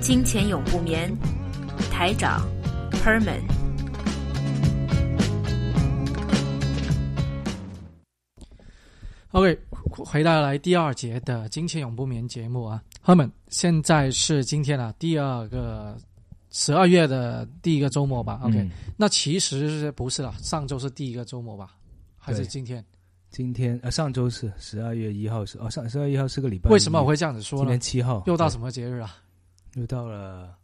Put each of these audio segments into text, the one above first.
金钱永不眠，台长 Herman。OK，回到来第二节的金钱永不眠节目啊，Herman，现在是今天啊第二个十二月的第一个周末吧？OK，、那其实不是了，上周是第一个周末吧？还是今天？今天呃上周是十二月一号是哦上十二月一号是个礼拜，为什么我会这样子说呢今天？七号又到什么节日啊？又到了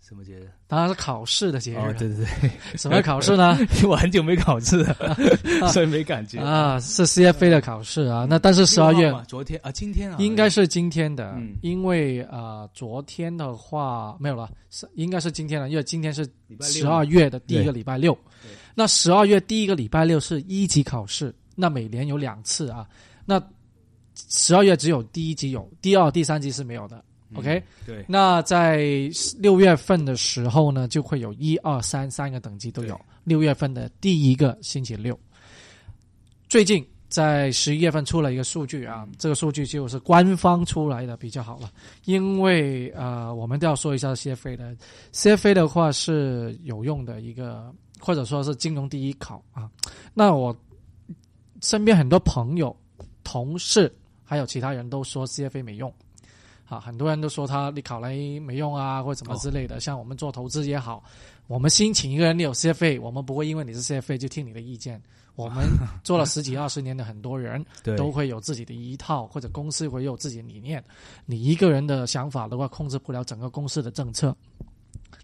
什么节日？当然是考试的节日啊。哦，对对对，什么考试呢？因 为我很久没考试了，所以没感觉。啊，是 CFA 的考试啊。那但是十二月6号嘛昨天啊，今天啊，应该是今天的，嗯因为呃，昨天的话没有了，是应该是今天了，因为今天是十二月的第一个礼拜六对。那十二月第一个礼拜六是一级考试，那每年有两次啊。那十二月只有第一级有，第二、第三级是没有的。嗯 OK，对那在六月份的时候呢，就会有一二三三个等级都有对。六月份的第一个星期六，最近在十一月份出了一个数据啊，这个数据就是官方出来的比较好了，因为呃，我们都要说一下 CFA 的，CFA 的话是有用的一个，或者说是金融第一考啊。那我身边很多朋友、同事还有其他人都说 CFA 没用。啊，很多人都说他你考来没用啊，或者什么之类的。像我们做投资也好，我们新请一个人，你有 CFA，我们不会因为你是 CFA 就听你的意见。我们做了十几二十年的很多人 都会有自己的一套，或者公司会有自己的理念。你一个人的想法的话，控制不了整个公司的政策。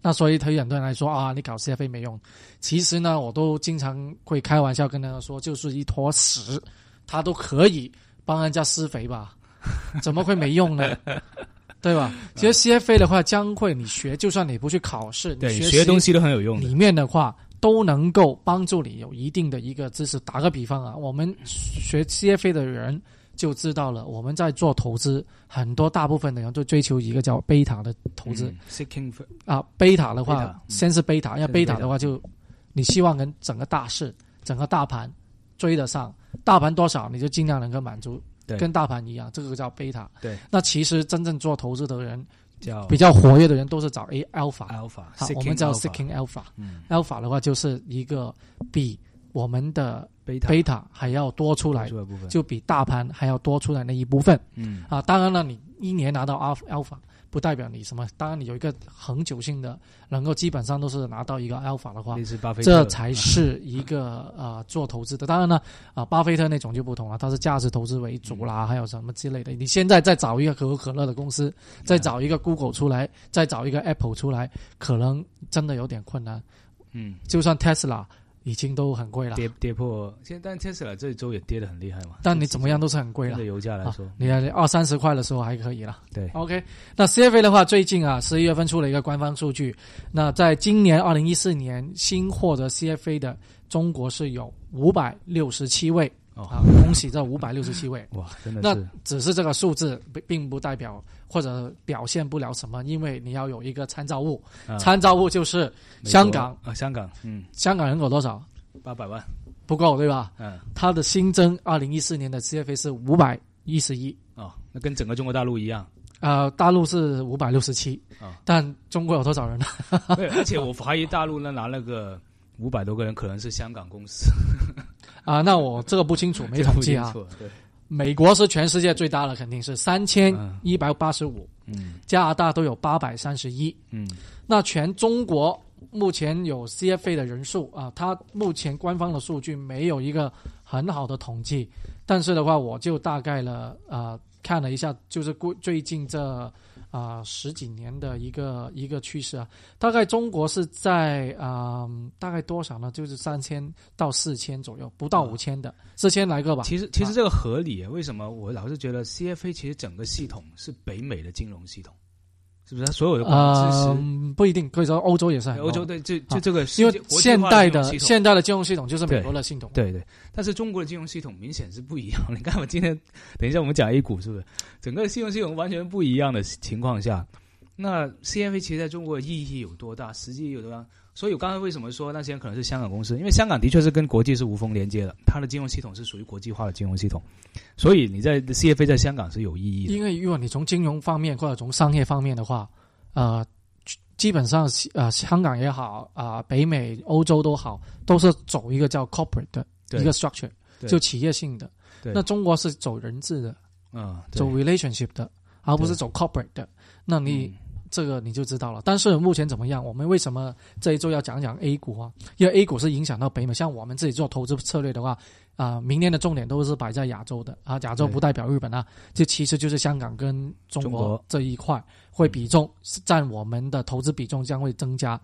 那所以对于很多人来说啊，你搞 CFA 没用。其实呢，我都经常会开玩笑跟大家说，就是一坨屎，他都可以帮人家施肥吧。怎么会没用呢？对吧？其实 CFA 的话，将会你学，就算你不去考试，你对，学学东西都很有用里。面的话，都能够帮助你有一定的一个知识。打个比方啊，我们学 CFA 的人就知道了，我们在做投资，很多大部分的人都追求一个叫贝塔的投资、啊。贝塔的话，先是贝塔，因为贝塔贝塔的话就你希望跟整个大势、整个大盘追得上，大盘多少你就尽量能够满足。对跟大盘一样，这个叫贝塔。对，那其实真正做投资的人，叫比较活跃的人都是找 A alpha。alpha，好，我们叫 seeking alpha。嗯 alpha 的话就是一个比我们的贝塔贝塔还要多出来就比大盘还要多出来那一部分嗯啊。当然了，你一年拿到 alpha alpha 不代表你什么，当然你有一个恒久性的，能够基本上都是拿到一个 alpha 的话这才是一个呃做投资的。当然呢，啊，巴菲特那种就不同了，他是价值投资为主啦，嗯还有什么之类的。你现在再找一个可口可乐的公司，再找一个 Google 出来，再找一个 Apple 出来，可能真的有点困难。嗯，就算 Tesla 已经都很贵了，跌跌破，现在但 Tesla 这周也跌得很厉害嘛，但你怎么样都是很贵了对。油价来啊说，你看二三十块的时候还可以了。对 OK，那 CFA 的话，最近啊，十一月份出了一个官方数据。那在今年二零一四年新获得 CFA 的中国是有五百六十七位哦。啊，恭喜这五百六十七位。哇，真的那只是这个数字并并不代表或者表现不了什么，因为你要有一个参照物，啊。参照物就是香港。啊，香港，嗯，香港人口多少？八百万，不够对吧？嗯，它的新增二零一四年的 CFA 是五百一十一，哦，那跟整个中国大陆一样。呃，大陆是五百六十七，啊，但中国有多少人呢？对，而且我怀疑大陆那拿那个五百多个人，可能是香港公司，啊、那我这个不清楚，没统计啊。对，美国是全世界最大的，肯定是三千嗯一百八十五，嗯加拿大都有八百三十一。嗯那全中国目前有 CFA 的人数啊，它目前官方的数据没有一个很好的统计，但是的话，我就大概了呃看了一下，就是过最近这啊、十几年的一个一个趋势啊，大概中国是在啊、大概多少呢？就是三千到四千左右，不到五千的，四千来个吧。其实其实这个合理，为什么我老是觉得 CFA 其实整个系统是北美的金融系统，是不是？它所有的管理支持。呃，不一定，可以说欧洲也是很欧洲对，就就啊这个世因为现代的现代的金融系统就是美国的系统，对对，但是中国的金融系统明显是不一样。你看，我今天等一下我们讲 A 股是不是？整个金融系统完全不一样的情况下，那 CFA 其实在中国的意义有多大，实际有多大？所以我刚才为什么说那些可能是香港公司？因为香港的确是跟国际是无缝连接的，它的金融系统是属于国际化的金融系统，所以你在 CFA 在香港是有意义的。因为如果你从金融方面或者从商业方面的话，呃，基本上呃香港也好啊、北美、欧洲都好，都是走一个叫 corporate 的一个 structure，就企业性的。对那中国是走人质的，嗯，走 relationship 的，而不是走 corporate 的。那你、嗯这个你就知道了。但是目前怎么样？我们为什么这一周要讲讲 A 股啊？因为 A 股是影响到北美，像我们自己做投资策略的话，啊、明年的重点都是摆在亚洲的啊，亚洲不代表日本啊，这其实就是香港跟中国这一块会比重占我们的投资比重将会增加。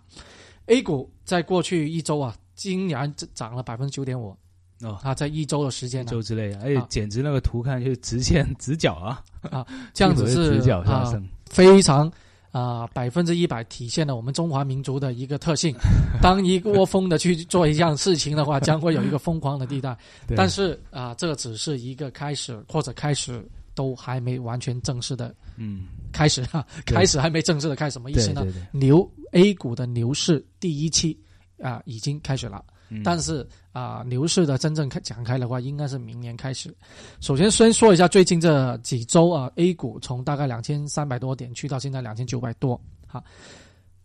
A 股在过去一周啊，竟然涨了百分之九点五哦，啊，在一周的时间一呢、周之内啊，而且啊简直那个图看就是直线直角啊啊，这样子是直角上啊升。非常啊百分之一百体现了我们中华民族的一个特性。当一窝蜂的去做一样事情的话，将会有一个疯狂的地带。但是啊、这只是一个开始，或者开始都还没完全正式的嗯，开始 哈，对开始还没正式的开始，什么意思呢？牛 A 股的牛市第一期啊、已经开始了。嗯但是啊、牛市的真正开展开的话，应该是明年开始。首先，先说一下最近这几周啊，A 股从大概两千三百多点去到现在两千九百多，哈，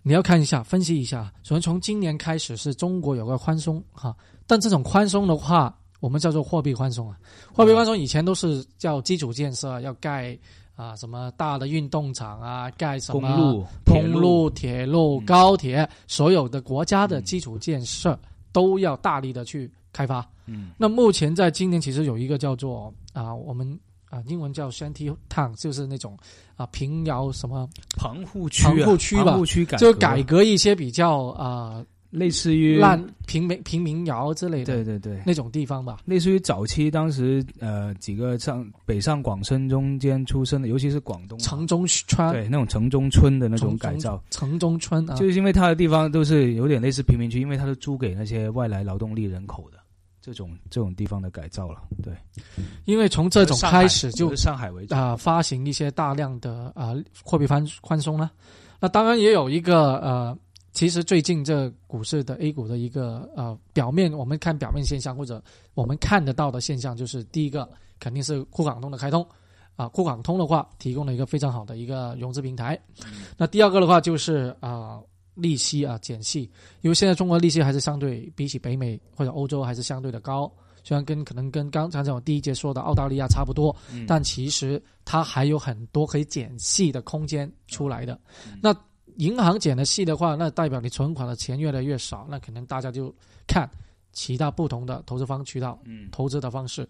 你要看一下，分析一下。首先，从今年开始是中国有个宽松哈，但这种宽松的话，我们叫做货币宽松啊。货币宽松以前都是叫基础建设，要盖啊什么大的运动场啊，盖什么公路、铁公路、铁路、嗯高铁，所有的国家的基础建设都要大力的去开发。嗯。那目前在今年其实有一个叫做啊，我们啊英文叫 shanty town，就是那种啊平遥什么，棚户区啊，棚户区吧。棚户区改就革改革一些比较啊类似于烂平民平民窑之类的对对对，那种地方吧。类似于早期当时呃几个上北上广深中间出生的，尤其是广东啊城中村，对那种城中村的那种改造，城中村啊，就是因为它的地方都是有点类似贫民区，因为它是租给那些外来劳动力人口的这种这种地方的改造了。对，因为从这种开始就以上海为主，啊、发行一些大量的啊、货币宽宽松了。那当然也有一个呃，其实最近这股市的 A 股的一个呃表面，我们看表面现象或者我们看得到的现象，就是第一个肯定是沪港通的开通啊，沪港通的话提供了一个非常好的一个融资平台。那第二个的话就是啊。利息啊减息，因为现在中国利息还是相对比起北美或者欧洲还是相对的高，虽然跟可能跟刚才我第一节说的澳大利亚差不多，嗯但其实它还有很多可以减息的空间出来的。那银行减的细的话，那代表你存款的钱越来越少，那可能大家就看其他不同的投资方渠道、嗯，投资的方式。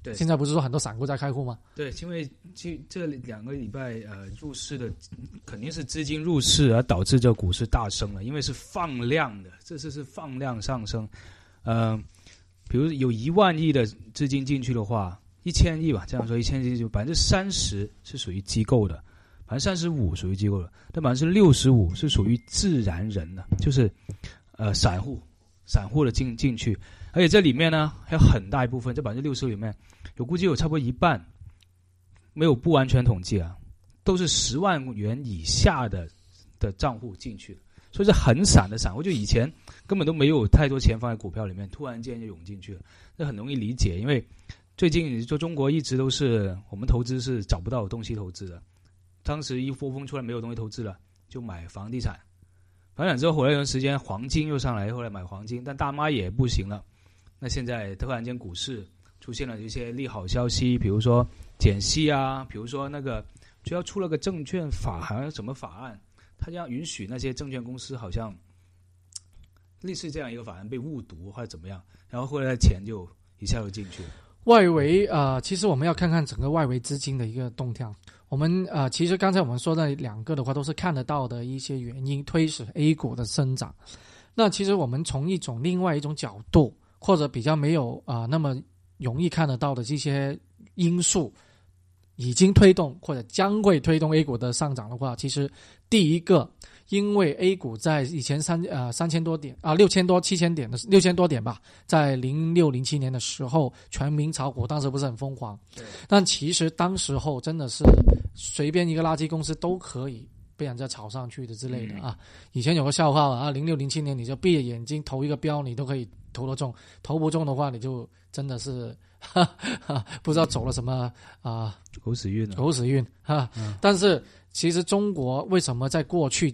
对现在不是说很多散户在开户吗？对，因为这这两个礼拜呃入市的肯定是资金入市而导致这股市大升了，因为是放量的，这次是放量上升。呃，比如有一万亿的资金进去的话，一千亿吧，这样说一千亿就百分之三十是属于机构的，百分之三十五属于机构的，但百分之六十五是属于自然人的，就是呃散户散户的进进去，而且这里面呢还有很大一部分，这百分之六十里面有估计有差不多一半。没有不完全统计啊，都是十万元以下的的账户进去的，所以是很散的散户，就以前根本都没有太多钱放在股票里面，突然间就涌进去了，这很容易理解，因为最近你说中国一直都是我们投资是找不到东西投资的，当时一窝蜂出来没有东西投资了，就买房地产，房地产之后回来一段时间黄金又上来，后来买黄金，但大妈也不行了，那现在突然间股市出现了一些利好消息，比如说。减息啊，比如说那个，就要出了个证券法，好像什么法案，它将允许那些证券公司好像类似这样一个法案被误读或者怎么样，然后后来的钱就一下就进去了。外围呃，其实我们要看看整个外围资金的一个动向。我们呃，其实刚才我们说的两个的话，都是看得到的一些原因推使 A 股的生长。那其实我们从一种另外一种角度，或者比较没有啊、那么容易看得到的这些因素。已经推动或者将会推动 A 股的上涨的话，其实第一个，因为 A 股在以前三呃三千多点啊六千多七千点的六千多点吧，在零六零七年的时候全民炒股，当时不是很疯狂，但其实当时候真的是随便一个垃圾公司都可以。被人家炒上去的之类的啊！以前有个笑话啊，零六零七年你就闭着眼睛投一个标，你都可以投得中；投不中的话，你就真的是哈哈 不知道走了什么啊狗屎运，狗屎运哈。但是其实中国为什么在过去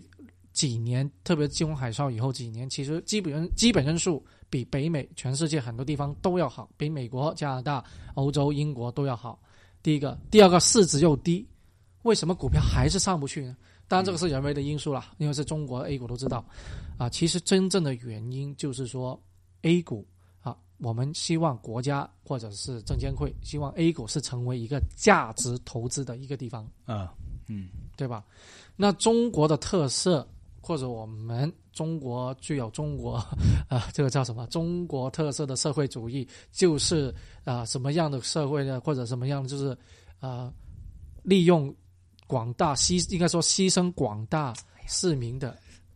几年，特别金融海啸以后几年，其实基本人基本人数比北美全世界很多地方都要好，比美国、加拿大、欧洲、英国都要好。第一个，第二个市值又低，为什么股票还是上不去呢？当然，这个是人为的因素了，因为是中国 A 股都知道，啊，其实真正的原因就是说 A 股啊，我们希望国家或者是证监会希望 A 股是成为一个价值投资的一个地方啊，嗯，对吧？那中国的特色或者我们中国具有中国啊，这个叫什么？中国特色的社会主义就是啊，什么样的社会呢？或者什么样就是啊，利用。广大牺应该说牺牲广大市民的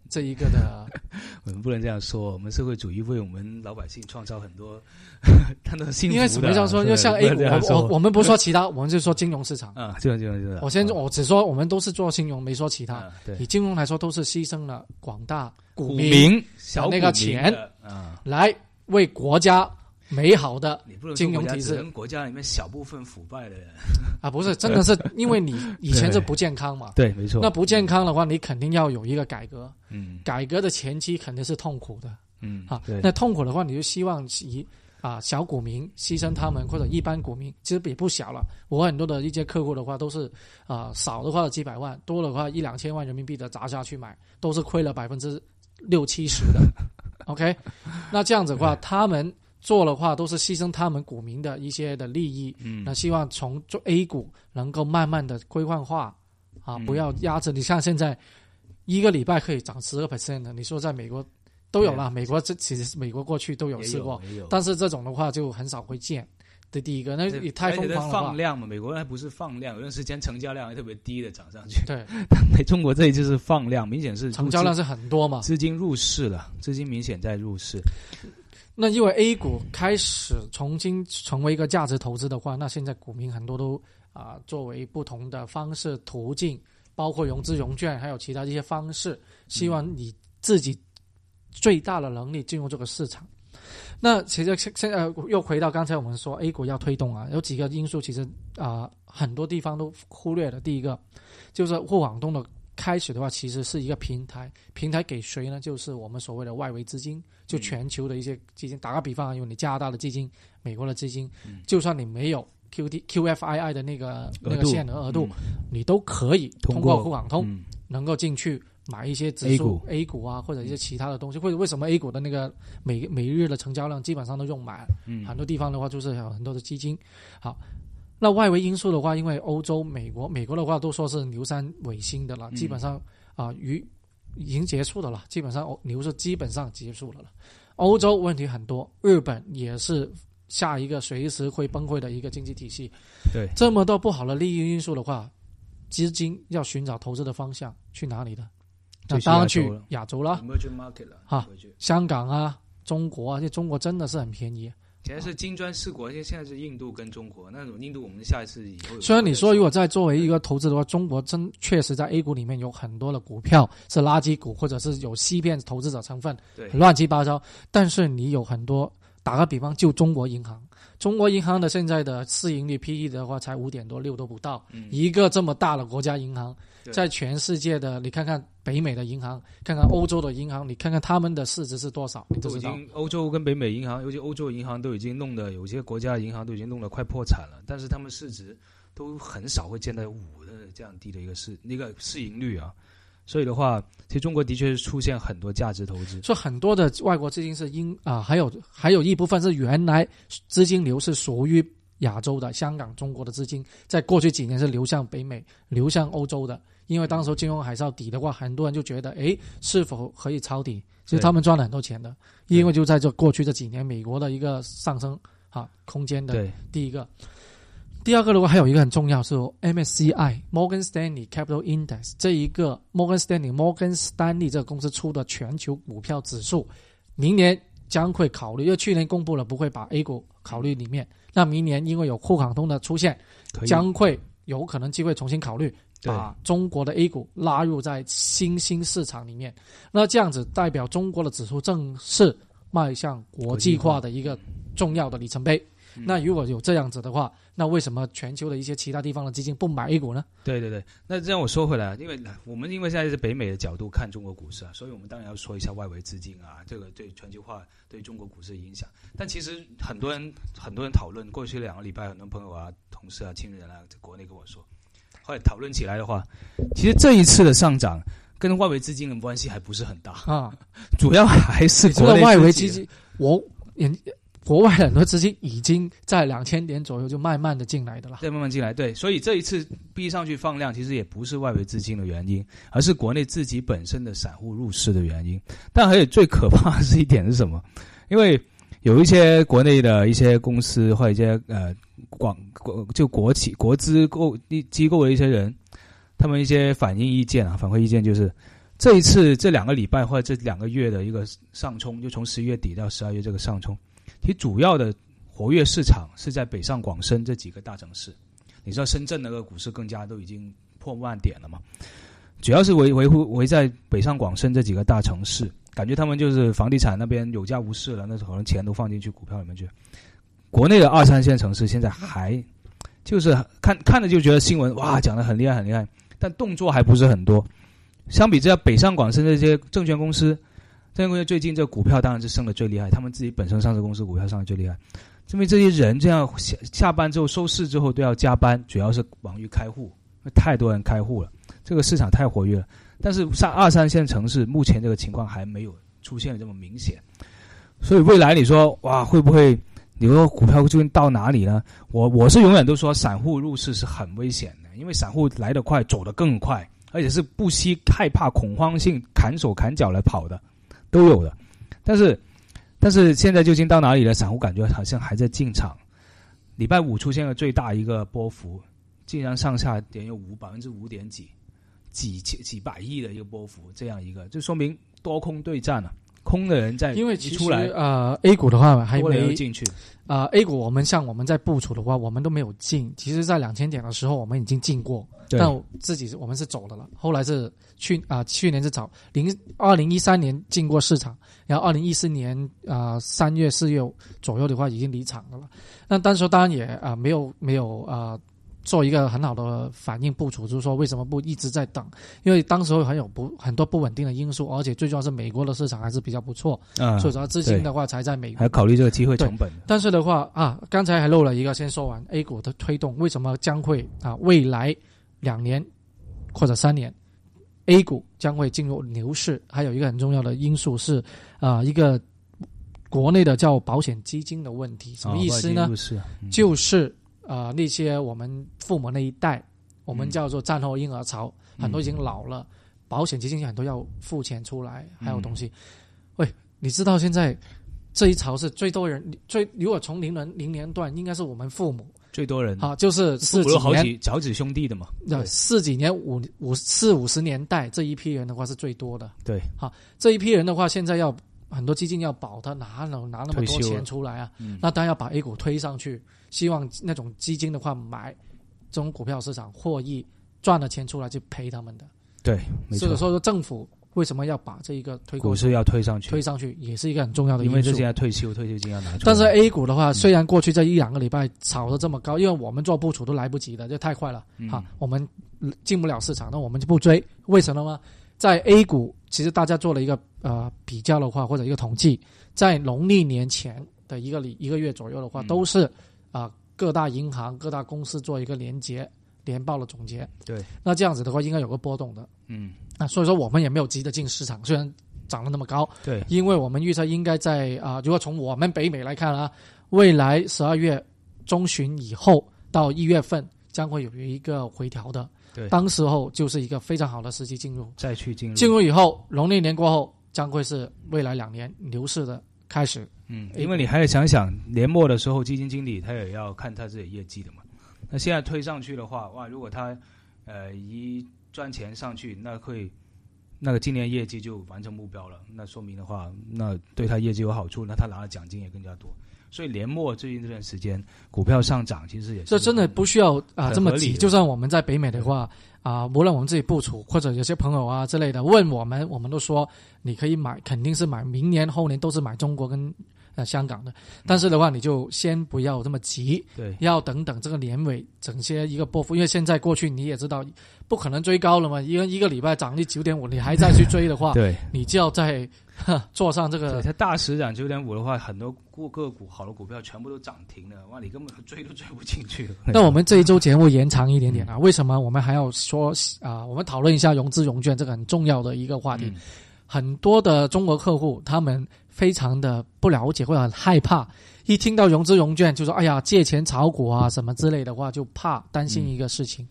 这一个的，我们不能这样说。我们社会主义为我们老百姓创造很多，他的幸福。因为怎么样说？就像 A 股，我我们不说其他，我们就说金融市场啊，金融金融金融。我先我只说我们都是做金融，没说其他。对，以金融来说，都是牺牲了广大股民小那个钱啊，来为国家。美好的金融体制，国家里面小部分腐败的人 啊，不是，真的是 因为你以前是不健康嘛？对，没错。那不健康的话，你肯定要有一个改革。嗯，改革的前期肯定是痛苦的。嗯，啊，那痛苦的话，你就希望以啊小股民牺牲他们，或者一般股民，其实也不小了。我很多的一些客户的话，都是啊少的话几百万，多的话一两千万人民币的砸下去买，都是亏了百分之六七十的。OK，那这样子的话，他们。做的话都是牺牲他们股民的一些的利益，嗯，那希望从做 A 股能够慢慢的规范化，啊，不要压制。你像现在一个礼拜可以涨十个 percent 的，你说在美国都有了，美国这其实美国过去都有试过，但是这种的话就很少会见。这第一个，那也太疯狂了。放量嘛，美国还不是放量，有段时间成交量还特别低的涨上去。对，中国这一次是放量，明显是成交量是很多嘛，资金入市了，资金明显在入市。那因为 A 股开始重新成为一个价值投资的话，那现在股民很多都啊，作为不同的方式途径，包括融资融券，还有其他一些方式，希望你自己最大的能力进入这个市场。那其实现现在又回到刚才我们说 A 股要推动啊，有几个因素，其实啊很多地方都忽略了。第一个就是沪广东的。开始的话，其实是一个平台，平台给谁呢？就是我们所谓的外围资金，就全球的一些基金。打个比方，因为你加拿大的基金、美国的基金，就算你没有 QD Q F I I 的那个那个限额额度，你都可以通过沪港通能够进去买一些指数 A 股啊，或者一些其他的东西。或者为什么 A 股的那个每每日的成交量基本上都用满？很多地方的话就是有很多的基金。好。那外围因素的话，因为欧洲、美国、美国的话都说是牛山尾星的了，基本上啊，鱼已经结束的了，基本上牛是基本上结束了了。欧洲问题很多，日本也是下一个随时会崩溃的一个经济体系。对，这么多不好的利益因素的话，资金要寻找投资的方向去哪里的？那当然去亚洲了，哈，香港啊，中国啊，这中国真的是很便宜。现在是金砖四国，现现在是印度跟中国。那种印度，我们下一次以后。虽然你说如果在作为一个投资的话，中国真确实在 A 股里面有很多的股票是垃圾股，或者是有欺骗投资者成分，对，乱七八糟。但是你有很多，打个比方，就中国银行，中国银行的现在的市盈率 PE 的话才五点多六都不到，一个这么大的国家银行。在全世界的，你看看北美的银行，看看欧洲的银行，你看看他们的市值是多少？你都已经欧洲跟北美银行，尤其欧洲银行都已经弄得有些国家银行都已经弄得快破产了，但是他们市值都很少会见到五的这样低的一个市那个市盈率啊。所以的话，其实中国的确是出现很多价值投资，说很多的外国资金是因啊，还有还有一部分是原来资金流是属于。亚洲的香港、中国的资金，在过去几年是流向北美、流向欧洲的，因为当时金融海啸底的话，很多人就觉得，哎，是否可以抄底？其实他们赚了很多钱的，因为就在这过去这几年，美国的一个上升啊空间的第一个。第二个的话，还有一个很重要是 MSCI Morgan Stanley Capital Index 这一个 Morgan Stanley Morgan Stanley 这个公司出的全球股票指数，明年将会考虑，因为去年公布了不会把 A 股考虑里面，那明年因为有沪港通的出现，将会有可能机会重新考虑把中国的 A 股拉入在新兴市场里面。那这样子代表中国的指数正式迈向国际化的一个重要的里程碑。嗯那如果有这样子的话，那为什么全球的一些其他地方的基金不买 A 股呢？对对对，那这样我说回来啊，因为我们因为现在是北美的角度看中国股市啊，所以我们当然要说一下外围资金啊，这个对全球化对中国股市的影响。但其实很多人很多人讨论，过去两个礼拜，很多朋友啊、同事啊、亲人啊，在国内跟我说，后来讨论起来的话，其实这一次的上涨跟外围资金的关系还不是很大，啊，主要还是国内外围基金，我也国外很多资金已经在两千点左右就慢慢的进来的了。对慢慢进来，对，所以这一次逼上去放量，其实也不是外围资金的原因，而是国内自己本身的散户入市的原因。但还有最可怕的是一点是什么？因为有一些国内的一些公司或者一些呃广国就国企国资构机构的一些人，他们一些反映意见啊，反馈意见就是这一次这两个礼拜或者这两个月的一个上冲，就从十一月底到十二月这个上冲，其实主要的活跃市场是在北上广深这几个大城市。你知道深圳那个股市更加都已经破万点了嘛？主要是维维护围在北上广深这几个大城市，感觉他们就是房地产那边有价无市了，那可能钱都放进去股票里面去。国内的二三线城市现在还就是看看着就觉得新闻哇讲的很厉害很厉害，但动作还不是很多。相比之下，北上广深这些证券公司，证券公司最近这股票当然是升的最厉害，他们自己本身上市公司股票上的最厉害。因为这些人这样下下班之后收市之后都要加班，主要是忙于开户，太多人开户了，这个市场太活跃了。但是上二三线城市目前这个情况还没有出现这么明显，所以未来你说哇会不会你说股票究竟到哪里呢？我我是永远都说散户入市是很危险的，因为散户来得快，走得更快，而且是不惜害怕恐慌性砍手砍脚来跑的，都有的。但是但是现在究竟到哪里了？散户感觉好像还在进场。礼拜五出现了最大一个波幅，竟然上下点有五百分之五点几，几千几百亿的一个波幅，这样一个就说明多空对战了、空的人在因为其实出来，呃 A 股的话还没有进去，啊、A 股我们像我们在部署的话，我们都没有进。其实，在两千点的时候，我们已经进过，但自己我们是走的了。后来是去啊、去年是早零二零一三年进过市场，然后二零一四年啊三、月四月左右的话已经离场的了。那当时当然也啊、没有没有啊。做一个很好的反应部署，就是说为什么不一直在等？因为当时候很有不很多不稳定的因素，而且最重要是美国的市场还是比较不错，啊，所以说资金的话才在美国还要考虑这个机会成本。但是的话啊，刚才还漏了一个，先说完 A 股的推动，为什么将会啊未来两年或者三年 A 股将会进入牛市？还有一个很重要的因素是啊一个国内的叫保险基金的问题，什么意思呢？就是啊那些我们父母那一代，我们嗯叫做战后婴儿潮，嗯很多已经老了，保险基金很多要付钱出来，还有东嗯西。喂，你知道现在这一潮是最多人最如果从零零零年段，应该是我们父母最多人，啊，就是四几年，几好几兄弟的嘛。那，四几年五五四五十年代这一批人的话是最多的。对，好这一批人的话，现在要很多基金要保他，哪能拿那么多钱出来啊？嗯那当然要把 A 股推上去，希望那种基金的话买这种股票市场获益赚了钱出来就赔他们的。对，没错所以，说政府为什么要把这一个推股市要推上去，推上去，也是一个很重要的因素因为这现。在退休，退休金要拿出来。但是 A 股的话，嗯虽然过去这一两个礼拜炒得这么高，因为我们做部署都来不及的，这太快了嗯哈，我们进不了市场，那我们就不追。为什么呢？在 A 股，其实大家做了一个呃比较的话，或者一个统计，在农历年前的一个礼一个月左右的话，嗯都是啊、各大银行、各大公司做一个连结年报的总结。对，那这样子的话，应该有个波动的。嗯，那所以说，我们也没有急着进市场，虽然涨了那么高，对，因为我们预测应该在啊、如果从我们北美来看啊，未来十二月中旬以后到一月份将会有一个回调的，对当时候就是一个非常好的时机进入。再去进入进入以后，农历年过后将会是未来两年牛市的开始。嗯，因为你还得想想，年末的时候，基金经理他也要看他自己业绩的嘛。那现在推上去的话，哇，如果他呃一赚钱上去，那会那个今年业绩就完成目标了，那说明的话，那对他业绩有好处，那他拿的奖金也更加多。所以年末最近这段时间股票上涨，其实也是这真的不需要啊这么急。就算我们在北美的话啊，无论我们自己部署或者有些朋友啊之类的问我们，我们都说你可以买，肯定是买明年后年都是买中国跟呃香港的。但是的话，你就先不要这么急，对要等等这个年尾整些一个波幅，因为现在过去你也知道不可能追高了嘛，一个一个礼拜涨力九点五，你还再去追的话，对。你就要再呵坐上这对，个它大市涨九点五的话，很多个个股好的股票全部都涨停了，哇，你根本追都追不进去了。那我们这一周节目延长一点点啊，为什么我们还要说啊、我们讨论一下融资融券这个很重要的一个话题。嗯很多的中国客户他们非常的不了解或者很害怕，一听到融资融券就说哎呀借钱炒股啊什么之类的话，就怕担心一个事情。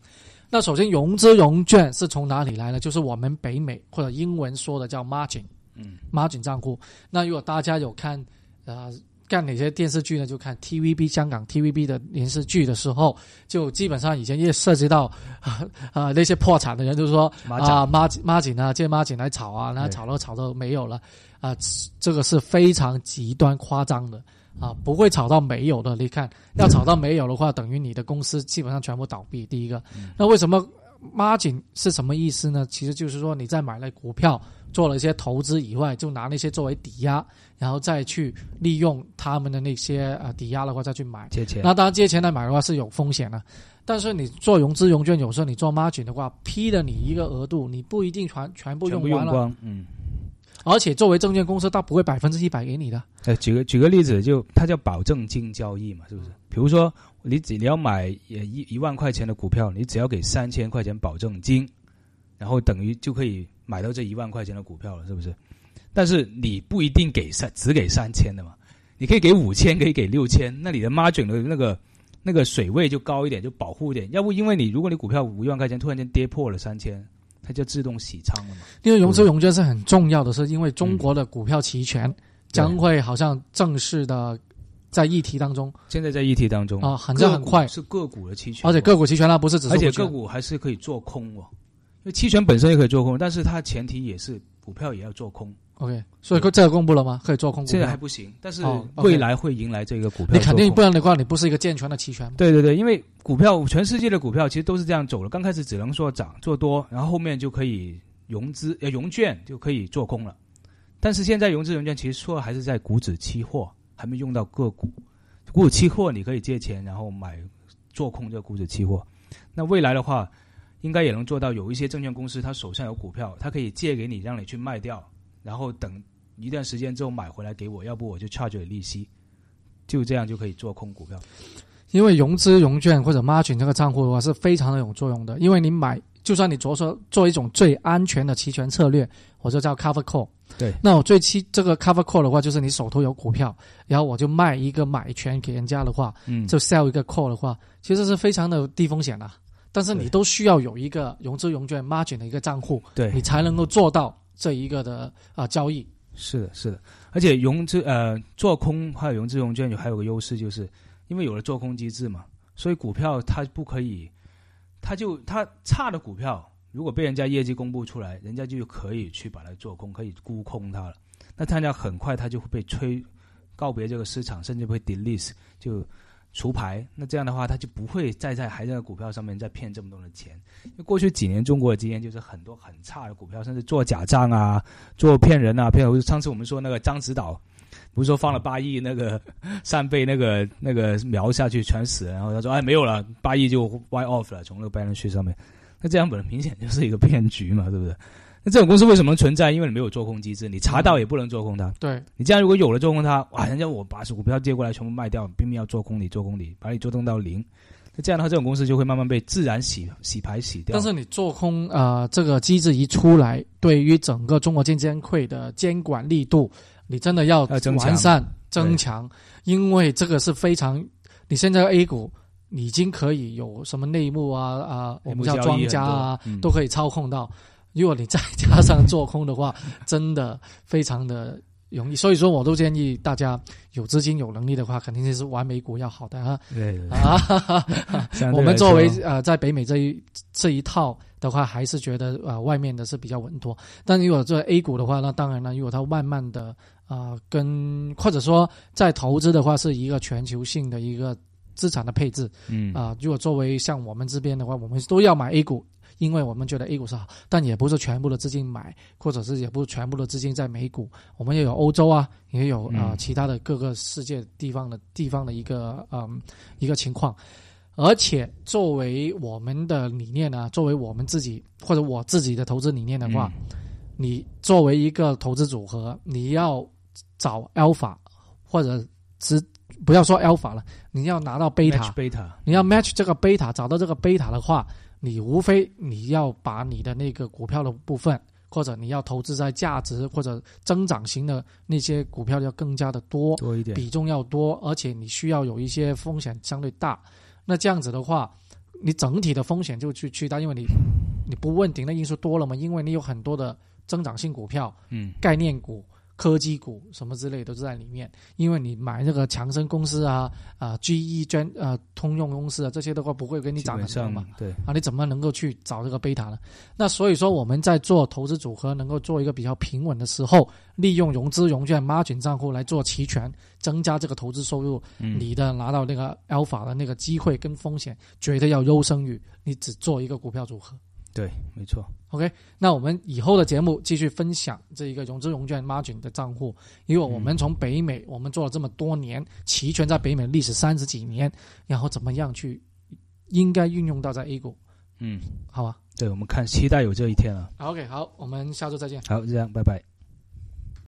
那首先融资融券是从哪里来呢？就是我们北美或者英文说的叫 margin。嗯 margin 账户。那如果大家有看呃看哪些电视剧呢？就看 TVB 香港 TVB 的电视剧的时候，就基本上以前也涉及到啊、呃那些破产的人，就是说马啊孖孖展啊，借 margin 来炒啊，然后炒到炒到没有了啊、这个是非常极端夸张的啊，不会炒到没有的。你看，要炒到没有的话，等于你的公司基本上全部倒闭。第一个，那为什么 margin 是什么意思呢？其实就是说你在买了股票做了一些投资以外，就拿那些作为抵押，然后再去利用他们的那些呃抵押的话再去买。借钱那当然借钱来买的话是有风险的，但是你做融资融券，有时候你做 margin 的话，批的你一个额度，你不一定全全部用完了，嗯。而且作为证券公司，它不会百分之一百给你的。呃，举个举个例子，就它叫保证金交易嘛，是不是？比如说你只你要买呃一一万块钱的股票，你只要给三千块钱保证金，然后等于就可以买到这一万块钱的股票了，是不是？但是你不一定给三只给三千的嘛，你可以给五千，可以给六千，那你的 margin 的那个那个水位就高一点，就保护一点。要不因为你如果你股票五万块钱突然间跌破了三千，它就自动洗仓了嘛。因为融资融券是很重要的，是因为中国的股票期权将会好像正式的在议题当中现在在议题当中。啊很像很快个是个股的期权，而且个股期权啦不是只是而且个股还是可以做空哦，因为期权本身也可以做空，但是它前提也是股票也要做空。OK，所以这个公布了吗？可以做空股现在还？不行，但是未来会迎来这个股票你肯定不然的话，你不是一个健全的期权嘛。对对对，因为股票全世界的股票其实都是这样走的，刚开始只能说涨做多，然后后面就可以融资呃融券就可以做空了。但是现在融资融券其实说还是在股指期货，还没用到个股。股指期货你可以借钱，然后买做空这个股指期货。那未来的话，应该也能做到，有一些证券公司它手上有股票，它可以借给你，让你去卖掉，然后等一段时间之后买回来给我，要不我就 charge 你利息，就这样就可以做空股票。因为融资融券或者 margin 这个账户的话是非常的有作用的，因为你买，就算你着手做一种最安全的期权策略，我就叫 cover call。对，那我最期这个 cover call 的话，就是你手头有股票，然后我就卖一个买权给人家的话，嗯，就 sell 一个 call 的话，其实是非常的低风险的。但是你都需要有一个融资融券 margin 的一个账户，对你才能够做到这一个的啊、交易。是的，是的，而且融资呃做空还有融资融券有还有个优势，就是因为有了做空机制嘛，所以股票它不可以，它就它差的股票，如果被人家业绩公布出来，人家就可以去把它做空，可以沽空它了。那它家很快它就会被吹告别这个市场，甚至会 delist 就除牌。那这样的话，他就不会再在还在股票上面再骗这么多的钱。因为过去几年中国的经验就是很多很差的股票，甚至做假账啊，做骗人啊，骗人。上次我们说那个张指导，不是说放了八亿那个 扇贝那个那个苗下去全死了，然后他说哎没有了，八亿就 write off 了，从那个 balance sheet 上面。那这样本来明显就是一个骗局嘛，对不对？那这种公司为什么存在？因为你没有做空机制，你查到也不能做空它。对，你这样如果有了做空它，哇，人家我把股票借过来全部卖掉，拼命要做空你，做空你，把你做空到零。那这样的话，这种公司就会慢慢被自然洗洗牌洗掉。但是你做空呃这个机制一出来，对于整个中国证监会的监管力度，你真的要完善增强，因为这个是非常，你现在 A 股已经可以有什么内幕啊啊，我们叫庄家啊，嗯都可以操控到。如果你再加上做空的话，真的非常的容易。所以说，我都建议大家有资金、有能力的话，肯定是玩美股要好的哈。对对对啊，我们作为呃在北美这一这一套的话，还是觉得呃外面的是比较稳妥。但如果做 A 股的话，那当然了，如果它慢慢的啊、呃跟或者说在投资的话，是一个全球性的一个资产的配置嗯啊、如果作为像我们这边的话，我们都要买 A 股。因为我们觉得 A 股是好，但也不是全部的资金买，或者是也不是全部的资金在美股，我们也有欧洲啊，也有啊、呃嗯其他的各个世界地方的地方的一个嗯一个情况。而且作为我们的理念呢，作为我们自己或者我自己的投资理念的话，嗯。你作为一个投资组合，你要找 alpha 或者只不要说 alpha 了，你要拿到 beta，, beta 你要 match 这个 beta，找到这个 beta 的话，你无非你要把你的那个股票的部分，或者你要投资在价值或者增长型的那些股票要更加的多，多一点，比重要多，而且你需要有一些风险相对大。那这样子的话，你整体的风险就去去大，因为你你不问定的因素多了嘛，因为你有很多的增长性股票、嗯概念股、科技股什么之类都是在里面。因为你买那个强生公司啊、啊、GE 专呃通用公司啊这些的话，不会给你涨很多嘛。对，啊，你怎么能够去找这个贝塔呢？那所以说我们在做投资组合，能够做一个比较平稳的时候，利用融资融券 margin 账户来做期权，增加这个投资收入，嗯你的拿到那个 alpha 的那个机会跟风险，绝对要优胜于你只做一个股票组合。对，没错，OK，那我们以后的节目继续分享这一个融资融券 margin 的账户，因为我们从北美我们做了这么多年，齐全在北美历史三十几年，然后怎么样去应该运用到在 A 股，嗯，好吧对，我们看期待有这一天了。？OK，好，我们下周再见。好，就这样，拜拜。